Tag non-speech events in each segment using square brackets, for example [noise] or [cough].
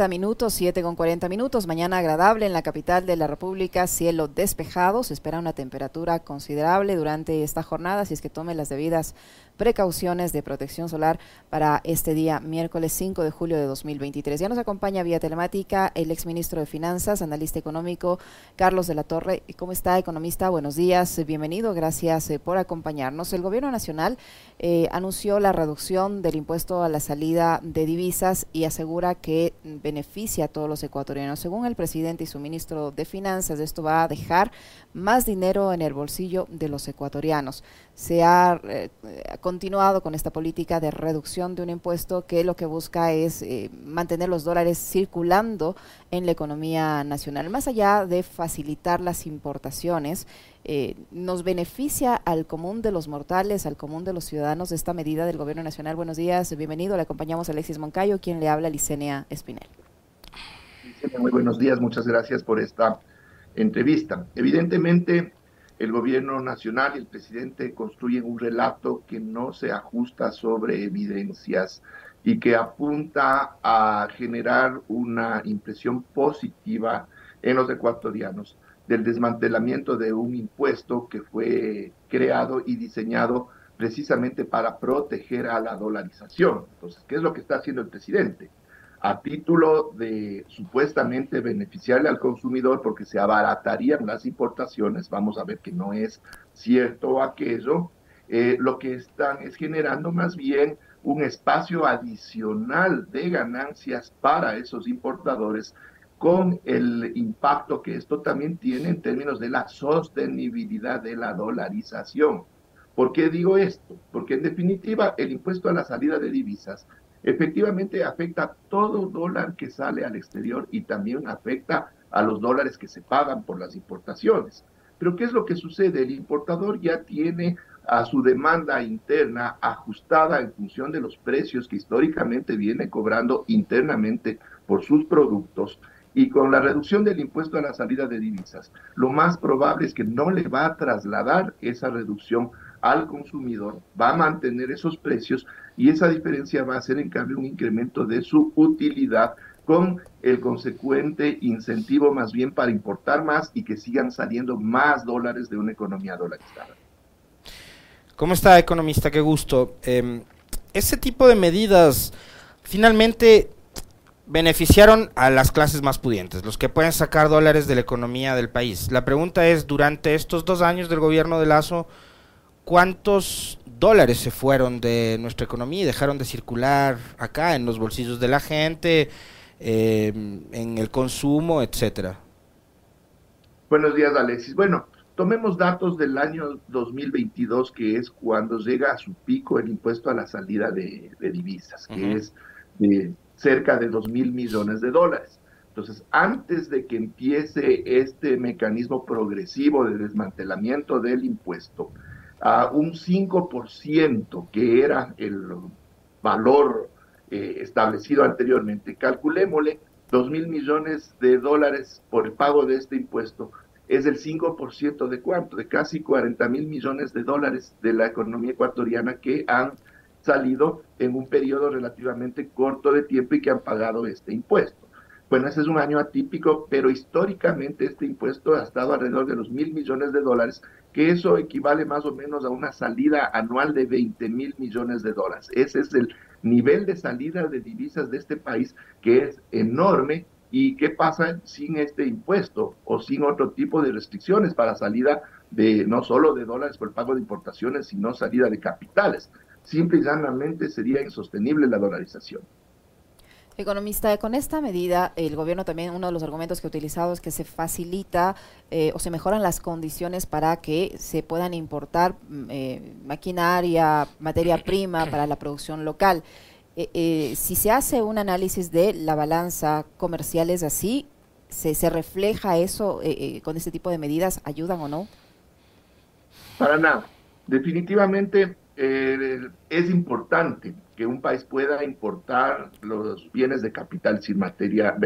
40 minutos, 7 con 40 minutos. Mañana agradable en la capital de la República, cielo despejado. Se espera una temperatura considerable durante esta jornada, si es que tome las debidas precauciones de protección solar para este día, miércoles 5 de julio de 2023. Ya nos acompaña vía telemática el exministro de Finanzas, analista económico, Carlos de la Torre. ¿Cómo está, economista? Buenos días, bienvenido, gracias eh, por acompañarnos. El Gobierno Nacional eh, anunció la reducción del impuesto a la salida de divisas y asegura que beneficia a todos los ecuatorianos. Según el presidente y su ministro de Finanzas, esto va a dejar más dinero en el bolsillo de los ecuatorianos. Se ha eh, continuado con esta política de reducción de un impuesto que lo que busca es eh, mantener los dólares circulando en la economía nacional. Más allá de facilitar las importaciones, eh, nos beneficia al común de los mortales, al común de los ciudadanos esta medida del Gobierno Nacional. Buenos días, bienvenido. Le acompañamos a Alexis Moncayo, quien le habla Licenia Espinel. Muy buenos días, muchas gracias por esta entrevista. Evidentemente, el gobierno nacional y el presidente construyen un relato que no se ajusta sobre evidencias y que apunta a generar una impresión positiva en los ecuatorianos del desmantelamiento de un impuesto que fue creado y diseñado precisamente para proteger a la dolarización. Entonces, ¿qué es lo que está haciendo el presidente? A título de supuestamente beneficiarle al consumidor porque se abaratarían las importaciones, vamos a ver que no es cierto aquello, eh, lo que están es generando más bien un espacio adicional de ganancias para esos importadores con el impacto que esto también tiene en términos de la sostenibilidad de la dolarización. ¿Por qué digo esto? Porque en definitiva el impuesto a la salida de divisas efectivamente afecta todo dólar que sale al exterior y también afecta a los dólares que se pagan por las importaciones. Pero ¿qué es lo que sucede? El importador ya tiene a su demanda interna ajustada en función de los precios que históricamente viene cobrando internamente por sus productos y con la reducción del impuesto a la salida de divisas, lo más probable es que no le va a trasladar esa reducción al consumidor, va a mantener esos precios y esa diferencia va a ser en cambio un incremento de su utilidad con el consecuente incentivo más bien para importar más y que sigan saliendo más dólares de una economía dolarizada. ¿Cómo está, economista? Qué gusto. Eh, ese tipo de medidas finalmente beneficiaron a las clases más pudientes, los que pueden sacar dólares de la economía del país. La pregunta es, durante estos dos años del gobierno de Lazo, ¿cuántos dólares se fueron de nuestra economía y dejaron de circular acá en los bolsillos de la gente, eh, en el consumo, etcétera? Buenos días, Alexis. Bueno, tomemos datos del año 2022, que es cuando llega a su pico el impuesto a la salida de, divisas, que es de cerca de 2 mil millones de dólares. Entonces, antes de que empiece este mecanismo progresivo de desmantelamiento del impuesto, a un 5% que era el valor eh, establecido anteriormente, calculémosle 2 mil millones de dólares por el pago de este impuesto, es el 5% de cuánto, de casi 40 mil millones de dólares de la economía ecuatoriana que han salido en un periodo relativamente corto de tiempo y que han pagado este impuesto. Bueno, ese es un año atípico, pero históricamente este impuesto ha estado alrededor de los mil millones de dólares, que eso equivale más o menos a una salida anual de 20 mil millones de dólares. Ese es el nivel de salida de divisas de este país, que es enorme. ¿Y qué pasa sin este impuesto o sin otro tipo de restricciones para salida de no solo de dólares por el pago de importaciones, sino salida de capitales? simple y llanamente sería insostenible la dolarización. Economista, con esta medida, el gobierno también, uno de los argumentos que ha utilizado es que se facilita eh, o se mejoran las condiciones para que se puedan importar mm, eh, maquinaria, materia prima [clears throat] para la producción local. Eh, si se hace un análisis de la balanza comercial, ¿es así? ¿Se, se refleja eso con este tipo de medidas? ¿Ayudan o no? Para nada. Definitivamente eh, es importante que un país pueda importar los bienes de capital sin materia,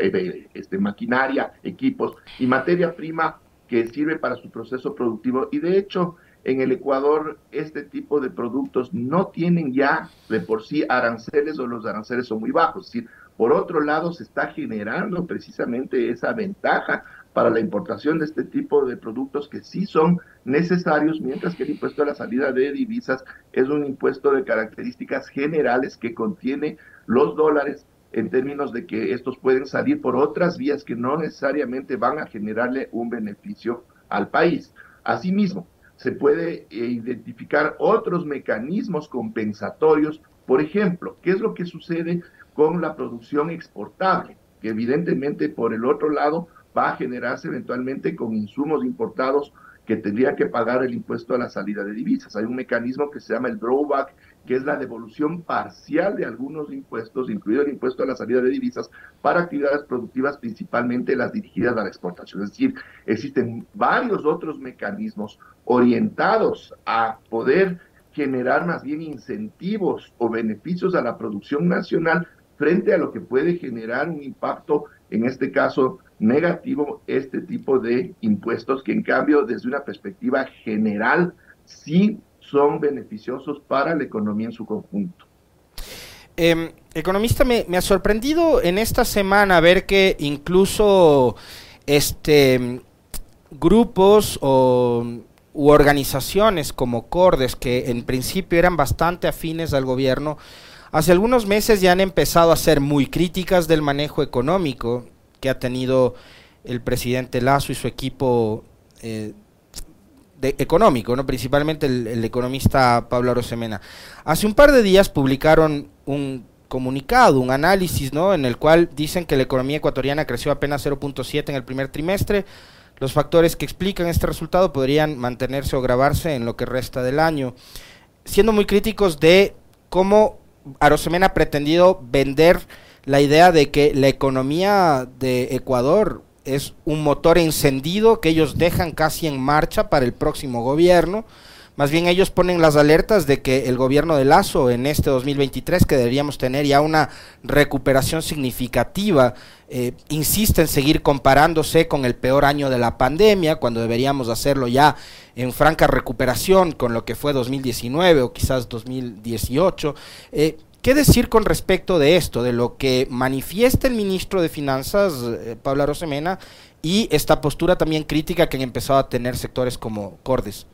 este, maquinaria, equipos y materia prima que sirve para su proceso productivo. Y de hecho, en el Ecuador, este tipo de productos no tienen ya de por sí aranceles o los aranceles son muy bajos. Por otro lado, se está generando precisamente esa ventaja para la importación de este tipo de productos que sí son necesarios, mientras que el impuesto a la salida de divisas es un impuesto de características generales que contiene los dólares en términos de que estos pueden salir por otras vías que no necesariamente van a generarle un beneficio al país. Asimismo, se puede eh, identificar otros mecanismos compensatorios, por ejemplo, ¿qué es lo que sucede con la producción exportable? Que evidentemente por el otro lado va a generarse eventualmente con insumos importados que tendría que pagar el impuesto a la salida de divisas. Hay un mecanismo que se llama el drawback, que es la devolución parcial de algunos impuestos, incluido el impuesto a la salida de divisas, para actividades productivas, principalmente las dirigidas a la exportación. Es decir, existen varios otros mecanismos orientados a poder generar más bien incentivos o beneficios a la producción nacional frente a lo que puede generar un impacto, en este caso negativo, este tipo de impuestos que en cambio desde una perspectiva general sí son beneficiosos para la economía en su conjunto. Em, economista, me, ha sorprendido en esta semana ver que incluso este grupos o u organizaciones como Cordes, que en principio eran bastante afines al gobierno, Hace algunos meses ya han empezado a ser muy críticas del manejo económico que ha tenido el presidente Lazo y su equipo eh, económico, ¿no? principalmente el, economista Pablo Arosemena. Hace un par de días publicaron un comunicado, un análisis, ¿no? en el cual dicen que la economía ecuatoriana creció apenas 0.7 en el primer trimestre. Los factores que explican este resultado podrían mantenerse o grabarse en lo que resta del año, siendo muy críticos de cómo Arosemena ha pretendido vender la idea de que la economía de Ecuador es un motor encendido que ellos dejan casi en marcha para el próximo gobierno. Más bien ellos ponen las alertas de que el gobierno de Lazo en este 2023, que deberíamos tener ya una recuperación significativa, eh, insiste en seguir comparándose con el peor año de la pandemia, cuando deberíamos hacerlo ya en franca recuperación con lo que fue 2019 o quizás 2018. Eh, ¿Qué decir con respecto de esto, de lo que manifiesta el ministro de Finanzas, eh, Pablo Arosemena, y esta postura también crítica que han empezado a tener sectores como Cordes?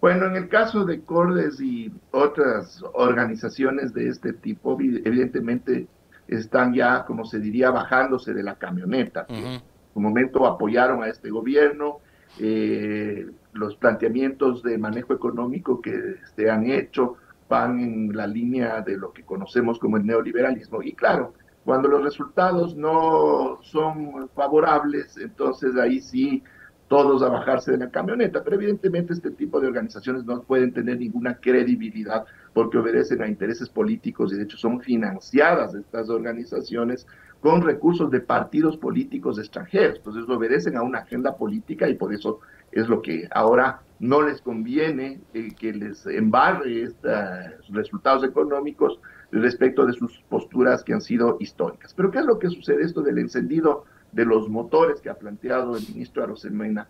Bueno, en el caso de Cordes y otras organizaciones de este tipo, evidentemente están ya, como se diría, bajándose de la camioneta. En un momento apoyaron a este gobierno, eh, los planteamientos de manejo económico que se han hecho van en la línea de lo que conocemos como el neoliberalismo. Y claro, cuando los resultados no son favorables, entonces ahí sí todos a bajarse de la camioneta. Pero evidentemente este tipo de organizaciones no pueden tener ninguna credibilidad porque obedecen a intereses políticos y de hecho son financiadas estas organizaciones con recursos de partidos políticos extranjeros. Entonces obedecen a una agenda política y por eso es lo que ahora no les conviene eh, que les embarre estos resultados económicos respecto de sus posturas que han sido históricas. Pero ¿qué es lo que sucede esto del encendido de los motores que ha planteado el ministro Arosemena?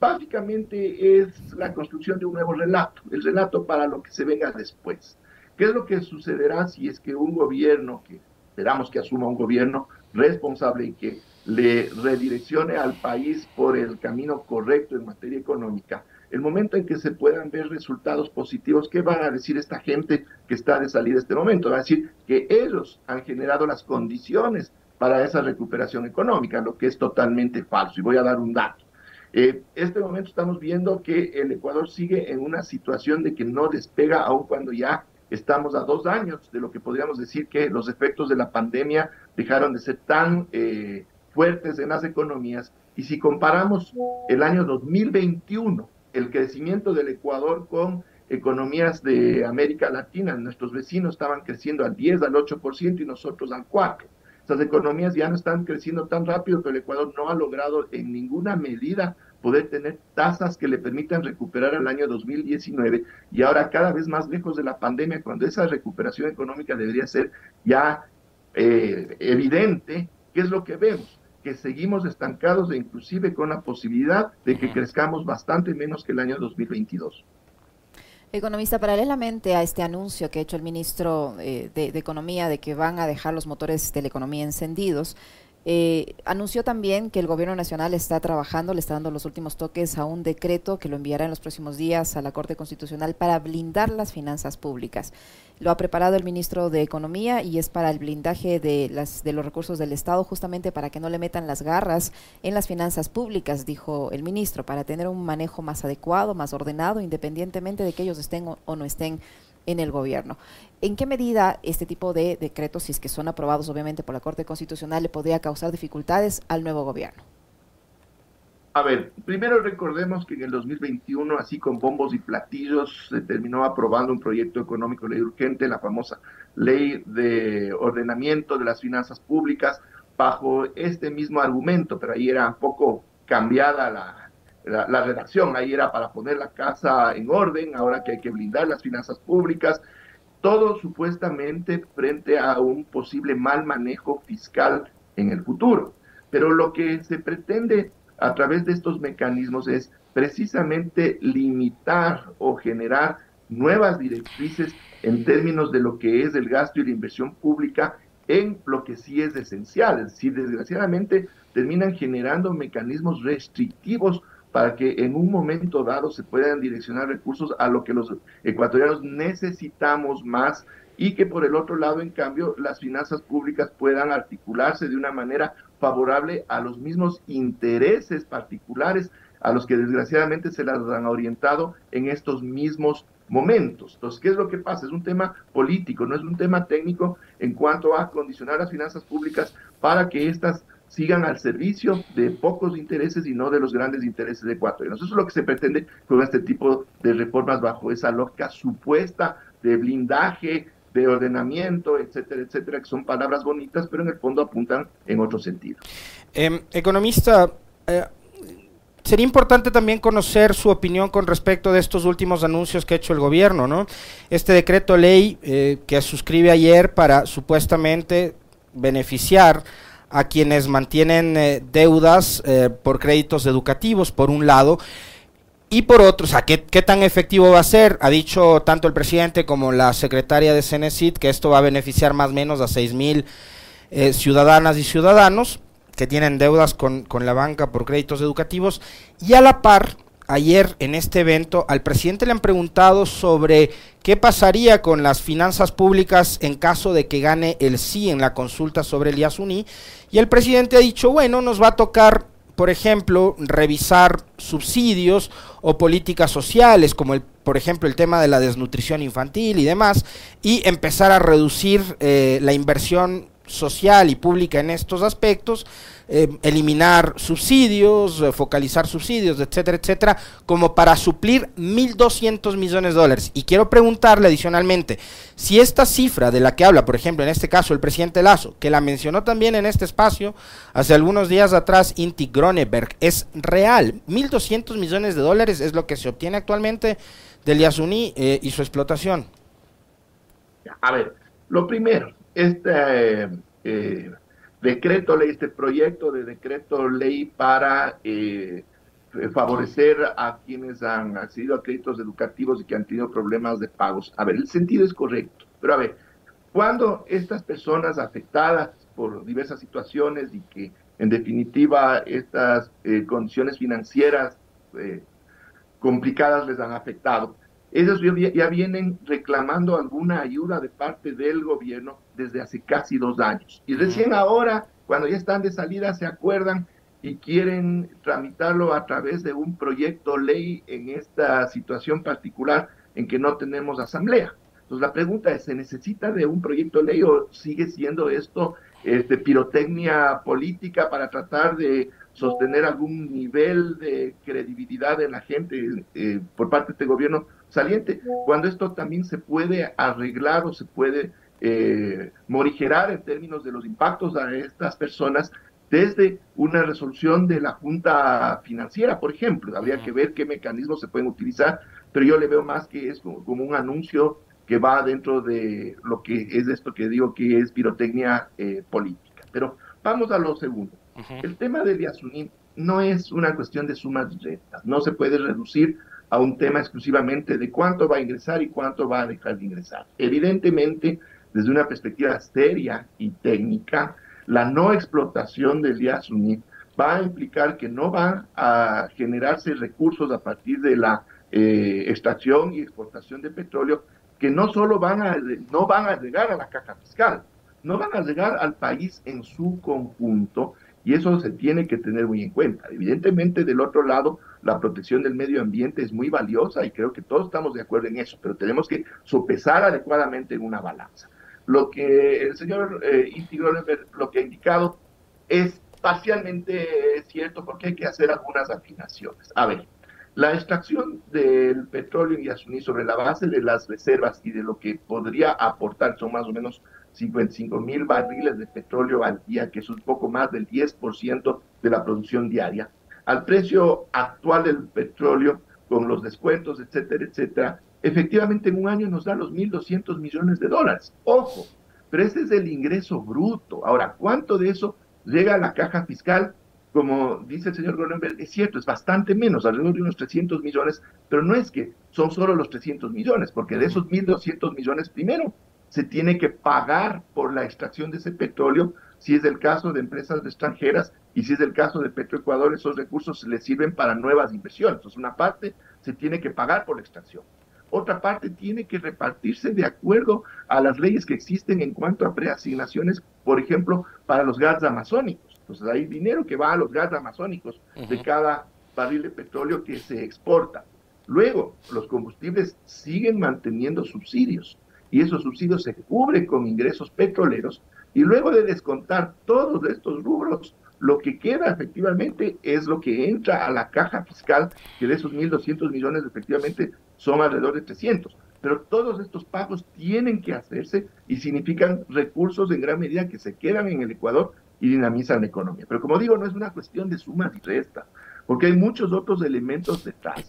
Básicamente es la construcción de un nuevo relato, el relato para lo que se venga después. ¿Qué es lo que sucederá si es que un gobierno, que esperamos que asuma un gobierno responsable y que le redireccione al país por el camino correcto en materia económica, el momento en que se puedan ver resultados positivos, ¿qué van a decir esta gente que está de salida este momento? Va a decir que ellos han generado las condiciones para esa recuperación económica, lo que es totalmente falso. Y voy a dar un dato. Eh, este momento estamos viendo que el Ecuador sigue en una situación de que no despega, aun cuando ya estamos a dos años de lo que podríamos decir que los efectos de la pandemia dejaron de ser tan eh, fuertes en las economías. Y si comparamos el año 2021, el crecimiento del Ecuador con economías de América Latina, nuestros vecinos estaban creciendo al 10, al 8% y nosotros al 4%. Estas economías ya no están creciendo tan rápido, pero el Ecuador no ha logrado en ninguna medida poder tener tasas que le permitan recuperar el año 2019 y ahora cada vez más lejos de la pandemia, cuando esa recuperación económica debería ser ya eh, evidente, ¿qué es lo que vemos? Que seguimos estancados e inclusive con la posibilidad de que crezcamos bastante menos que el año 2022. Economista, paralelamente a este anuncio que ha hecho el ministro eh, de, de, Economía de que van a dejar los motores de la economía encendidos, eh, anunció también que el gobierno nacional está trabajando, le está dando los últimos toques a un decreto que lo enviará en los próximos días a la Corte Constitucional para blindar las finanzas públicas. Lo ha preparado el ministro de Economía y es para el blindaje de, las, de los recursos del Estado, justamente para que no le metan las garras en las finanzas públicas, dijo el ministro, para tener un manejo más adecuado, más ordenado, independientemente de que ellos estén o no estén en el gobierno. ¿En qué medida este tipo de decretos, si es que son aprobados obviamente por la Corte Constitucional, le podría causar dificultades al nuevo gobierno? A ver, primero recordemos que en el 2021, así con bombos y platillos, se terminó aprobando un proyecto económico ley urgente, la famosa ley de ordenamiento de las finanzas públicas, bajo este mismo argumento, pero ahí era un poco cambiada la, la, redacción, ahí era para poner la casa en orden, ahora que hay que blindar las finanzas públicas, todo supuestamente frente a un posible mal manejo fiscal en el futuro. Pero lo que se pretende a través de estos mecanismos es precisamente limitar o generar nuevas directrices en términos de lo que es el gasto y la inversión pública en lo que sí es esencial. Si desgraciadamente terminan generando mecanismos restrictivos para que en un momento dado se puedan direccionar recursos a lo que los ecuatorianos necesitamos más y que por el otro lado, en cambio, las finanzas públicas puedan articularse de una manera favorable a los mismos intereses particulares a los que desgraciadamente se las han orientado en estos mismos momentos. Entonces, ¿qué es lo que pasa? Es un tema político, no es un tema técnico en cuanto a condicionar las finanzas públicas para que éstas sigan al servicio de pocos intereses y no de los grandes intereses de cuatro. Eso es lo que se pretende con este tipo de reformas bajo esa lógica supuesta de blindaje, de ordenamiento, etcétera, etcétera, que son palabras bonitas, pero en el fondo apuntan en otro sentido. Em, economista, eh, sería importante también conocer su opinión con respecto de estos últimos anuncios que ha hecho el gobierno, ¿no? Este decreto ley eh, que suscribe ayer para supuestamente beneficiar a quienes mantienen eh, deudas eh, por créditos educativos, por un lado, y por otro, o sea, ¿qué, tan efectivo va a ser? Ha dicho tanto el presidente como la secretaria de Cenecit que esto va a beneficiar más o menos a 6 mil eh, ciudadanas y ciudadanos que tienen deudas con, con la banca por créditos educativos, y a la par, ayer en este evento al presidente le han preguntado sobre qué pasaría con las finanzas públicas en caso de que gane el sí en la consulta sobre el Yasuní y el presidente ha dicho, bueno, nos va a tocar por ejemplo, revisar subsidios o políticas sociales, como el, por ejemplo el tema de la desnutrición infantil y demás, y empezar a reducir eh, la inversión social y pública en estos aspectos, eh, eliminar subsidios, eh, focalizar subsidios, etcétera, etcétera, como para suplir 1.200 millones de dólares. Y quiero preguntarle adicionalmente, si esta cifra de la que habla, por ejemplo, en este caso el presidente Lazo, que la mencionó también en este espacio hace algunos días atrás, Inti Groneberg, es real, 1.200 millones de dólares es lo que se obtiene actualmente del Yasuní eh, y su explotación. A ver, lo primero, este decreto ley, este proyecto de decreto ley para eh, favorecer a quienes han accedido a créditos educativos y que han tenido problemas de pagos. A ver, el sentido es correcto, pero a ver, cuando estas personas afectadas por diversas situaciones y que en definitiva estas eh, condiciones financieras eh, complicadas les han afectado, ellos ya vienen reclamando alguna ayuda de parte del gobierno desde hace casi dos años. Y recién ahora, cuando ya están de salida, se acuerdan y quieren tramitarlo a través de un proyecto ley en esta situación particular en que no tenemos asamblea. Entonces la pregunta es, ¿se necesita de un proyecto ley o sigue siendo esto este, pirotecnia política para tratar de sostener algún nivel de credibilidad en la gente eh, por parte de este gobierno saliente, cuando esto también se puede arreglar o se puede eh, morigerar en términos de los impactos a estas personas desde una resolución de la Junta Financiera, por ejemplo. Habría que ver qué mecanismos se pueden utilizar, pero yo le veo más que es como, un anuncio que va dentro de lo que es esto que digo que es pirotecnia eh, política. Pero vamos a lo segundo. El tema del Yasuní no es una cuestión de sumas directas, no se puede reducir a un tema exclusivamente de cuánto va a ingresar y cuánto va a dejar de ingresar. Evidentemente, desde una perspectiva seria y técnica, la no explotación del Yasuní va a implicar que no van a generarse recursos a partir de la eh, extracción y exportación de petróleo que no solo van a, no van a llegar a la caja fiscal, no van a llegar al país en su conjunto y eso se tiene que tener muy en cuenta. Evidentemente, del otro lado, la protección del medio ambiente es muy valiosa y creo que todos estamos de acuerdo en eso, pero tenemos que sopesar adecuadamente en una balanza. Lo que el señor eh, lo que ha indicado es parcialmente cierto porque hay que hacer algunas afinaciones. A ver, la extracción del petróleo en Yasuní sobre la base de las reservas y de lo que podría aportar son más o menos 55 mil barriles de petróleo al día, que es un poco más del 10% de la producción diaria. Al precio actual del petróleo, con los descuentos, etcétera, etcétera, efectivamente en un año nos da los 1.200 millones de dólares. Ojo, pero ese es el ingreso bruto. Ahora, ¿cuánto de eso llega a la caja fiscal? Como dice el señor Goldenberg, es cierto, es bastante menos, alrededor de unos 300 millones, pero no es que son solo los 300 millones, porque de esos 1.200 millones, primero, se tiene que pagar por la extracción de ese petróleo, si es el caso de empresas extranjeras y si es el caso de Petroecuador, esos recursos les sirven para nuevas inversiones. Entonces, una parte se tiene que pagar por la extracción. Otra parte tiene que repartirse de acuerdo a las leyes que existen en cuanto a preasignaciones, por ejemplo, para los gas amazónicos. Entonces, hay dinero que va a los gas amazónicos de cada barril de petróleo que se exporta. Luego, los combustibles siguen manteniendo subsidios y esos subsidios se cubren con ingresos petroleros y luego de descontar todos estos rubros, lo que queda efectivamente es lo que entra a la caja fiscal, que de esos 1.200 millones efectivamente son alrededor de 300. Pero todos estos pagos tienen que hacerse y significan recursos en gran medida que se quedan en el Ecuador y dinamizan la economía. Pero como digo, no es una cuestión de sumas y restas, porque hay muchos otros elementos detrás.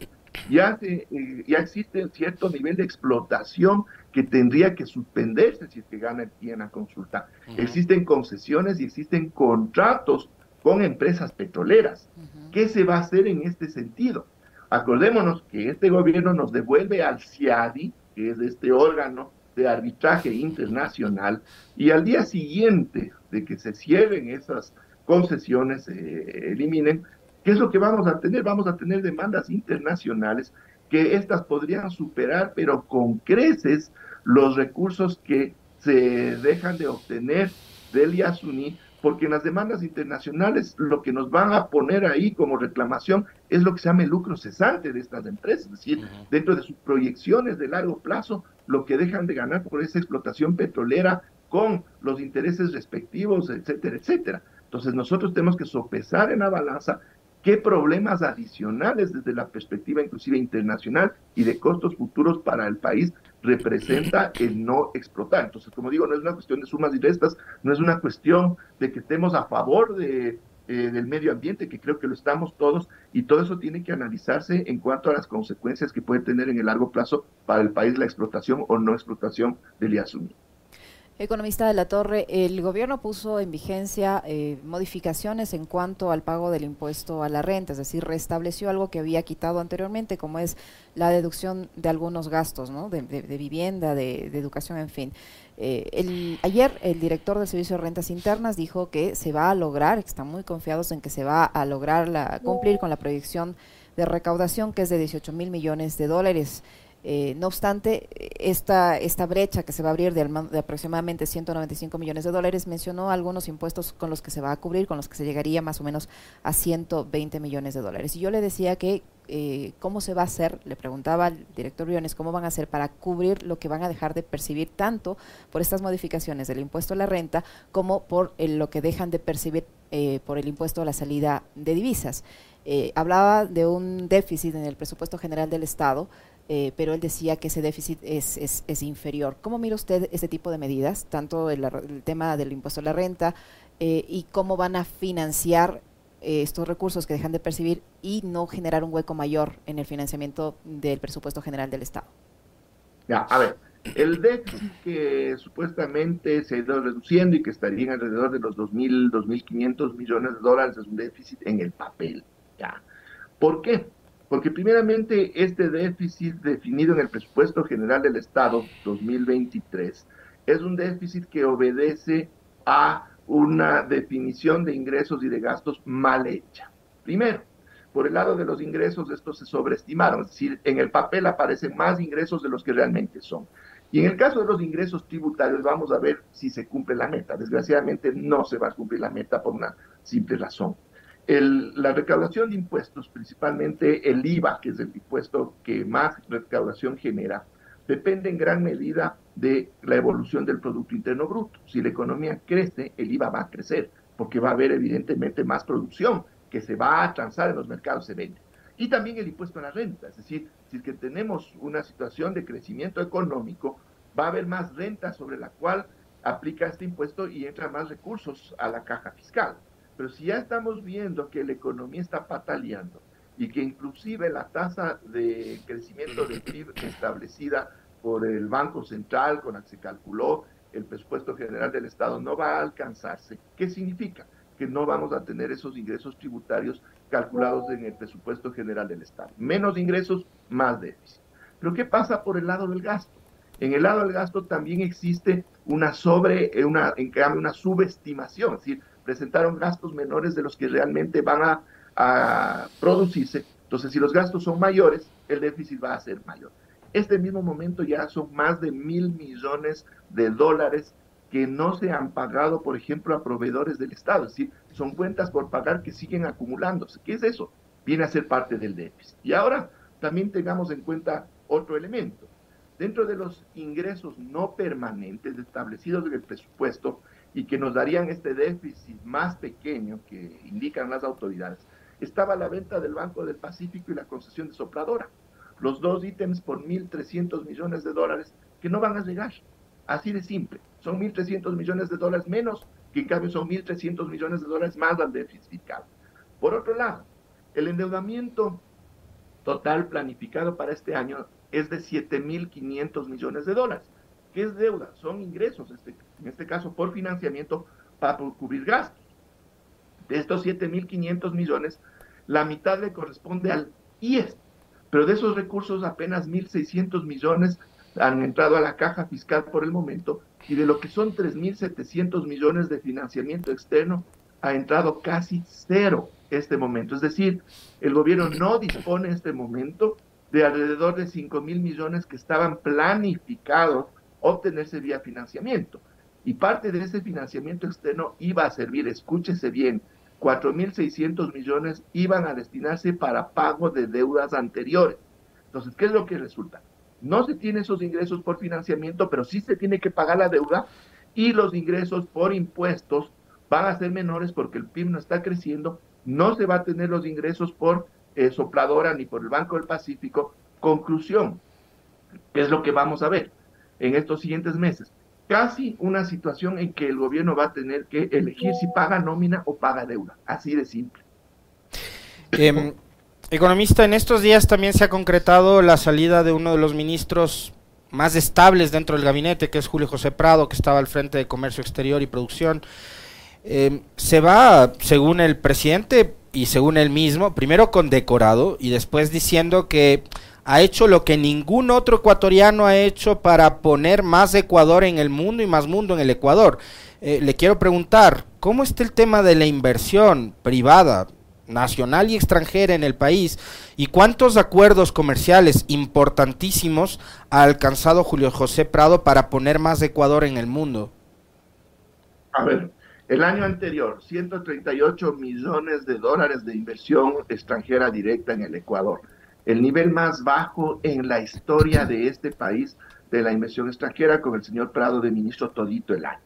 Ya, eh, ya existe cierto nivel de explotación que tendría que suspenderse si es que gana el a consulta. Existen concesiones y existen contratos con empresas petroleras. ¿Qué se va a hacer en este sentido? Acordémonos que este gobierno nos devuelve al CIADI, que es este órgano de arbitraje internacional, y al día siguiente de que se cierren esas concesiones, se eliminen, ¿qué es lo que vamos a tener? Vamos a tener demandas internacionales que estas podrían superar, pero con creces, los recursos que se dejan de obtener del Yasuní, porque en las demandas internacionales lo que nos van a poner ahí como reclamación es lo que se llama el lucro cesante de estas empresas, es decir, dentro de sus proyecciones de largo plazo, lo que dejan de ganar por esa explotación petrolera con los intereses respectivos, etcétera, etcétera. Entonces nosotros tenemos que sopesar en la balanza qué problemas adicionales desde la perspectiva inclusive internacional y de costos futuros para el país representa el no explotar. Entonces, como digo, no es una cuestión de sumas y restas, no es una cuestión de que estemos a favor de, eh, del medio ambiente, que creo que lo estamos todos, y todo eso tiene que analizarse en cuanto a las consecuencias que puede tener en el largo plazo para el país la explotación o no explotación del Yasumi. Economista de la Torre, el gobierno puso en vigencia eh, modificaciones en cuanto al pago del impuesto a la renta, es decir, restableció algo que había quitado anteriormente, como es la deducción de algunos gastos, ¿no? de, vivienda, de, educación, en fin. Eh, ayer el director del Servicio de Rentas Internas dijo que se va a lograr, están muy confiados en que se va a lograr la, cumplir con la proyección de recaudación que es de 18 mil millones de dólares. Eh, no obstante, esta, esta brecha que se va a abrir de, de, aproximadamente 195 millones de dólares mencionó algunos impuestos con los que se va a cubrir, con los que se llegaría más o menos a 120 millones de dólares. Y yo le decía que eh, cómo se va a hacer, le preguntaba al director Briones, cómo van a hacer para cubrir lo que van a dejar de percibir tanto por estas modificaciones del impuesto a la renta como por lo que dejan de percibir eh, por el impuesto a la salida de divisas. hablaba de un déficit en el presupuesto general del Estado eh, pero él decía que ese déficit es, es, inferior. ¿Cómo mira usted ese tipo de medidas, tanto el, tema del impuesto a la renta eh, y cómo van a financiar eh, estos recursos que dejan de percibir y no generar un hueco mayor en el financiamiento del presupuesto general del Estado? Ya, a ver, el déficit que supuestamente se ha ido reduciendo y que estaría alrededor de los 2.000, 2.500 millones de dólares es un déficit en el papel. ¿ya? ¿Por qué? Porque primeramente este déficit definido en el presupuesto general del Estado 2023 es un déficit que obedece a una definición de ingresos y de gastos mal hecha. Primero, por el lado de los ingresos, estos se sobreestimaron, es decir, en el papel aparecen más ingresos de los que realmente son. Y en el caso de los ingresos tributarios, vamos a ver si se cumple la meta. Desgraciadamente no se va a cumplir la meta por una simple razón. La recaudación de impuestos, principalmente el IVA, que es el impuesto que más recaudación genera, depende en gran medida de la evolución del Producto Interno Bruto. Si la economía crece, el IVA va a crecer, porque va a haber evidentemente más producción que se va a transar en los mercados, se vende. Y también el impuesto a la renta, es decir, si es que tenemos una situación de crecimiento económico, va a haber más renta sobre la cual aplica este impuesto y entra más recursos a la caja fiscal. Pero si ya estamos viendo que la economía está pataleando y que inclusive la tasa de crecimiento del PIB establecida por el Banco Central con la que se calculó el presupuesto general del Estado no va a alcanzarse, ¿qué significa? Que no vamos a tener esos ingresos tributarios calculados en el presupuesto general del Estado. Menos ingresos, más déficit. Pero ¿qué pasa por el lado del gasto? En el lado del gasto también existe una sobre, eh, una, una subestimación, es decir, presentaron gastos menores de los que realmente van a, producirse. Entonces, si los gastos son mayores, el déficit va a ser mayor. Este mismo momento ya son más de mil millones de dólares que no se han pagado, por ejemplo, a proveedores del Estado. Es decir, son cuentas por pagar que siguen acumulándose. ¿Qué es eso? Viene a ser parte del déficit. Y ahora también tengamos en cuenta otro elemento. Dentro de los ingresos no permanentes establecidos en el presupuesto y que nos darían este déficit más pequeño que indican las autoridades, estaba la venta del Banco del Pacífico y la concesión de sopladora los dos ítems por 1.300 millones de dólares que no van a llegar. Así de simple. Son 1.300 millones de dólares menos, que en cambio son 1.300 millones de dólares más al déficit fiscal. Por otro lado, el endeudamiento total planificado para este año es de 7.500 millones de dólares. ¿Qué es deuda? Son ingresos, este, en este caso por financiamiento, para cubrir gastos. De estos 7.500 millones, la mitad le corresponde al IES, pero de esos recursos apenas 1.600 millones han entrado a la caja fiscal por el momento y de lo que son 3.700 millones de financiamiento externo ha entrado casi cero este momento. Es decir, el gobierno no dispone en este momento de alrededor de 5 mil millones que estaban planificados obtenerse vía financiamiento. Y parte de ese financiamiento externo iba a servir, escúchese bien, 4.600 millones iban a destinarse para pago de deudas anteriores. Entonces, ¿qué es lo que resulta? No se tiene esos ingresos por financiamiento, pero sí se tiene que pagar la deuda y los ingresos por impuestos van a ser menores porque el PIB no está creciendo, no se va a tener los ingresos por eh, sopladora ni por el Banco del Pacífico. Conclusión, ¿qué es lo que vamos a ver en estos siguientes meses? Casi una situación en que el gobierno va a tener que elegir si paga nómina o paga deuda, así de simple. Em, economista, en estos días también se ha concretado la salida de uno de los ministros más estables dentro del gabinete, que es Julio José Prado, que estaba al frente de Comercio Exterior y Producción. Em, se va, según el presidente y según él mismo, primero condecorado y después diciendo que ha hecho lo que ningún otro ecuatoriano ha hecho para poner más Ecuador en el mundo y más mundo en el Ecuador. Eh, le quiero preguntar, ¿cómo está el tema de la inversión privada, nacional y extranjera en el país? ¿Y cuántos acuerdos comerciales importantísimos ha alcanzado Julio José Prado para poner más Ecuador en el mundo? A ver, el año anterior, 138 millones de dólares de inversión extranjera directa en el Ecuador el nivel más bajo en la historia de este país de la inversión extranjera con el señor Prado de ministro todito el año.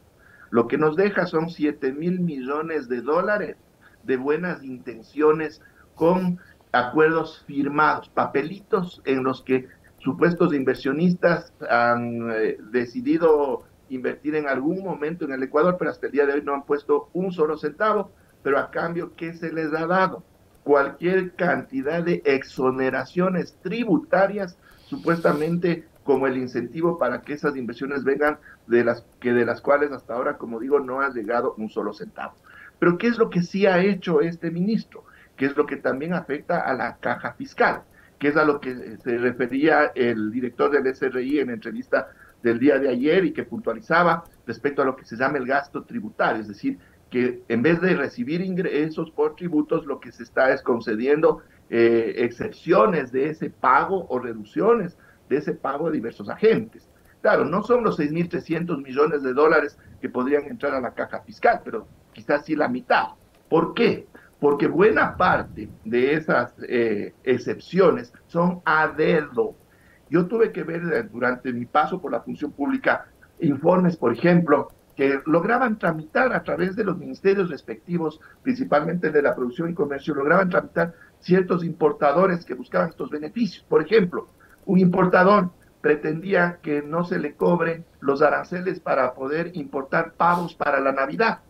Lo que nos deja son 7 mil millones de dólares de buenas intenciones con acuerdos firmados, papelitos en los que supuestos inversionistas han eh, decidido invertir en algún momento en el Ecuador, pero hasta el día de hoy no han puesto un solo centavo, pero a cambio, ¿qué se les ha dado? Cualquier cantidad de exoneraciones tributarias, supuestamente como el incentivo para que esas inversiones vengan de las que de las cuales hasta ahora, como digo, no ha llegado un solo centavo. Pero ¿qué es lo que sí ha hecho este ministro? ¿Qué es lo que también afecta a la caja fiscal? que es a lo que se refería el director del SRI en entrevista del día de ayer y que puntualizaba respecto a lo que se llama el gasto tributario, es decir, que en vez de recibir ingresos por tributos, lo que se está es concediendo eh, excepciones de ese pago o reducciones de ese pago a diversos agentes. Claro, no son los 6.300 millones de dólares que podrían entrar a la caja fiscal, pero quizás sí la mitad. ¿Por qué? Porque buena parte de esas eh, excepciones son a dedo. Yo tuve que ver durante mi paso por la función pública informes, por ejemplo, que lograban tramitar a través de los ministerios respectivos, principalmente de la producción y comercio, lograban tramitar ciertos importadores que buscaban estos beneficios. Por ejemplo, un importador pretendía que no se le cobren los aranceles para poder importar pavos para la Navidad,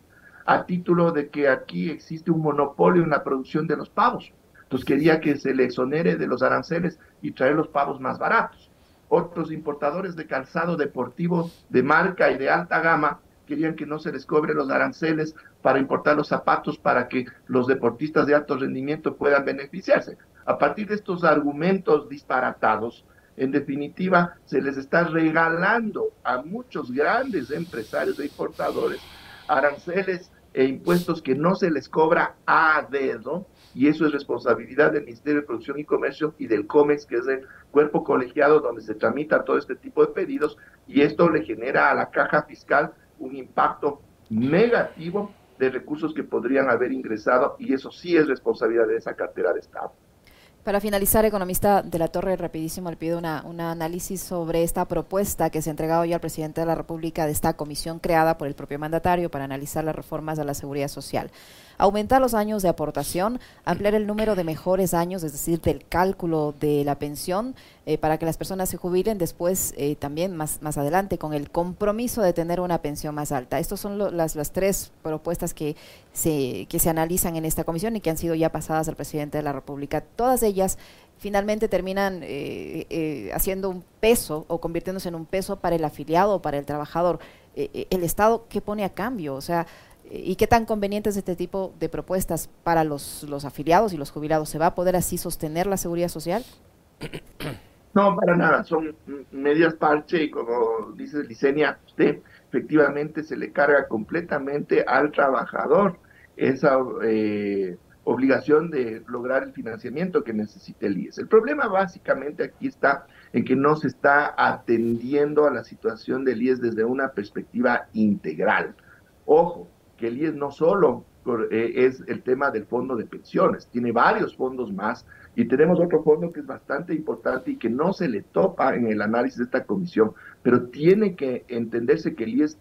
a título de que aquí existe un monopolio en la producción de los pavos. Entonces quería que se le exonere de los aranceles y traer los pavos más baratos. Otros importadores de calzado deportivo de marca y de alta gama querían que no se les cobre los aranceles para importar los zapatos para que los deportistas de alto rendimiento puedan beneficiarse. A partir de estos argumentos disparatados, en definitiva, se les está regalando a muchos grandes empresarios e importadores aranceles e impuestos que no se les cobra a dedo, y eso es responsabilidad del Ministerio de Producción y Comercio y del COMEX, que es el cuerpo colegiado donde se tramita todo este tipo de pedidos, y esto le genera a la caja fiscal un impacto negativo de recursos que podrían haber ingresado y eso sí es responsabilidad de esa cartera de Estado. Para finalizar, economista de la Torre, rapidísimo le pido una, un análisis sobre esta propuesta que se ha entregado ya al presidente de la República de esta comisión creada por el propio mandatario para analizar las reformas a la seguridad social aumentar los años de aportación, ampliar el número de mejores años, es decir, del cálculo de la pensión, eh, para que las personas se jubilen después eh, también más, más adelante con el compromiso de tener una pensión más alta. Estas son las, las tres propuestas que se, que se analizan en esta comisión y que han sido ya pasadas al presidente de la República. Todas ellas finalmente terminan eh, haciendo un peso o convirtiéndose en un peso para el afiliado o para el trabajador. el Estado, ¿qué pone a cambio? O sea, ¿Y qué tan conveniente es este tipo de propuestas para los, los afiliados y los jubilados? ¿Se va a poder así sostener la seguridad social? No, para nada. Son medias parche y como dice Licenia, usted efectivamente se le carga completamente al trabajador esa eh, obligación de lograr el financiamiento que necesita el IES. El problema básicamente aquí está en que no se está atendiendo a la situación del IES desde una perspectiva integral. Ojo, que el IES no solo eh, es el tema del fondo de pensiones, tiene varios fondos más y tenemos otro fondo que es bastante importante y que no se le topa en el análisis de esta comisión, pero tiene que entenderse que el IES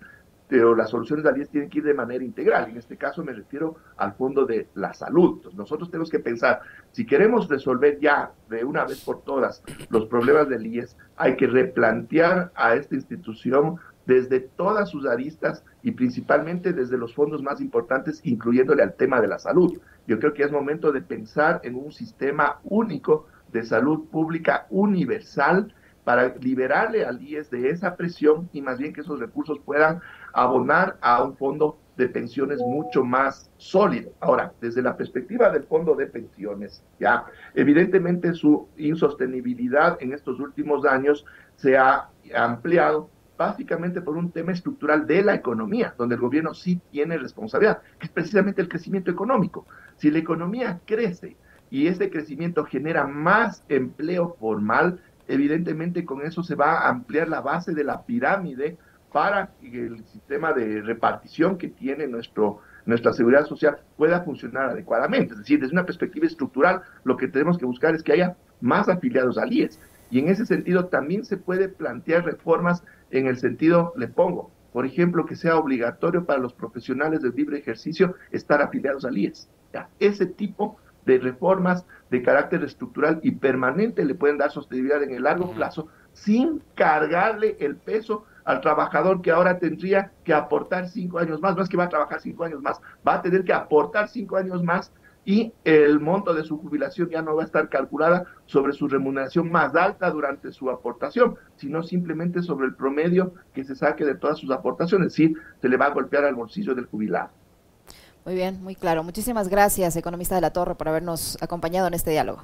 pero las soluciones del IES tienen que ir de manera integral. En este caso me refiero al fondo de la salud. nosotros tenemos que pensar, si queremos resolver ya de una vez por todas los problemas del IES, hay que replantear a esta institución desde todas sus aristas y principalmente desde los fondos más importantes, incluyéndole al tema de la salud. Yo creo que es momento de pensar en un sistema único de salud pública universal para liberarle al IES de esa presión y más bien que esos recursos puedan abonar a un fondo de pensiones mucho más sólido. Ahora, desde la perspectiva del fondo de pensiones, ya, evidentemente su insostenibilidad en estos últimos años se ha ampliado básicamente por un tema estructural de la economía, donde el gobierno sí tiene responsabilidad, que es precisamente el crecimiento económico. Si la economía crece y ese crecimiento genera más empleo formal, evidentemente con eso se va a ampliar la base de la pirámide para que el sistema de repartición que tiene nuestro, nuestra seguridad social pueda funcionar adecuadamente. Es decir, desde una perspectiva estructural, lo que tenemos que buscar es que haya más afiliados al IES. Y en ese sentido también se puede plantear reformas en el sentido, le pongo, por ejemplo, que sea obligatorio para los profesionales del libre ejercicio estar afiliados al IES. ¿ya? Ese tipo de reformas de carácter estructural y permanente le pueden dar sostenibilidad en el largo plazo sin cargarle el peso al trabajador que ahora tendría que aportar cinco años más, no es que va a trabajar cinco años más, va a tener que aportar cinco años más y el monto de su jubilación ya no va a estar calculada sobre su remuneración más alta durante su aportación, sino simplemente sobre el promedio que se saque de todas sus aportaciones, es decir, se le va a golpear al bolsillo del jubilado. Muy bien, muy claro. Muchísimas gracias, economista de la Torre, por habernos acompañado en este diálogo.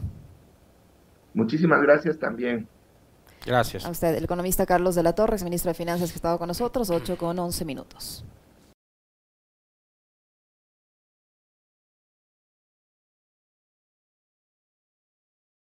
Muchísimas gracias también. Gracias. A usted, el economista Carlos de la Torres, ministro de Finanzas que ha estado con nosotros, 8 con 11 minutos.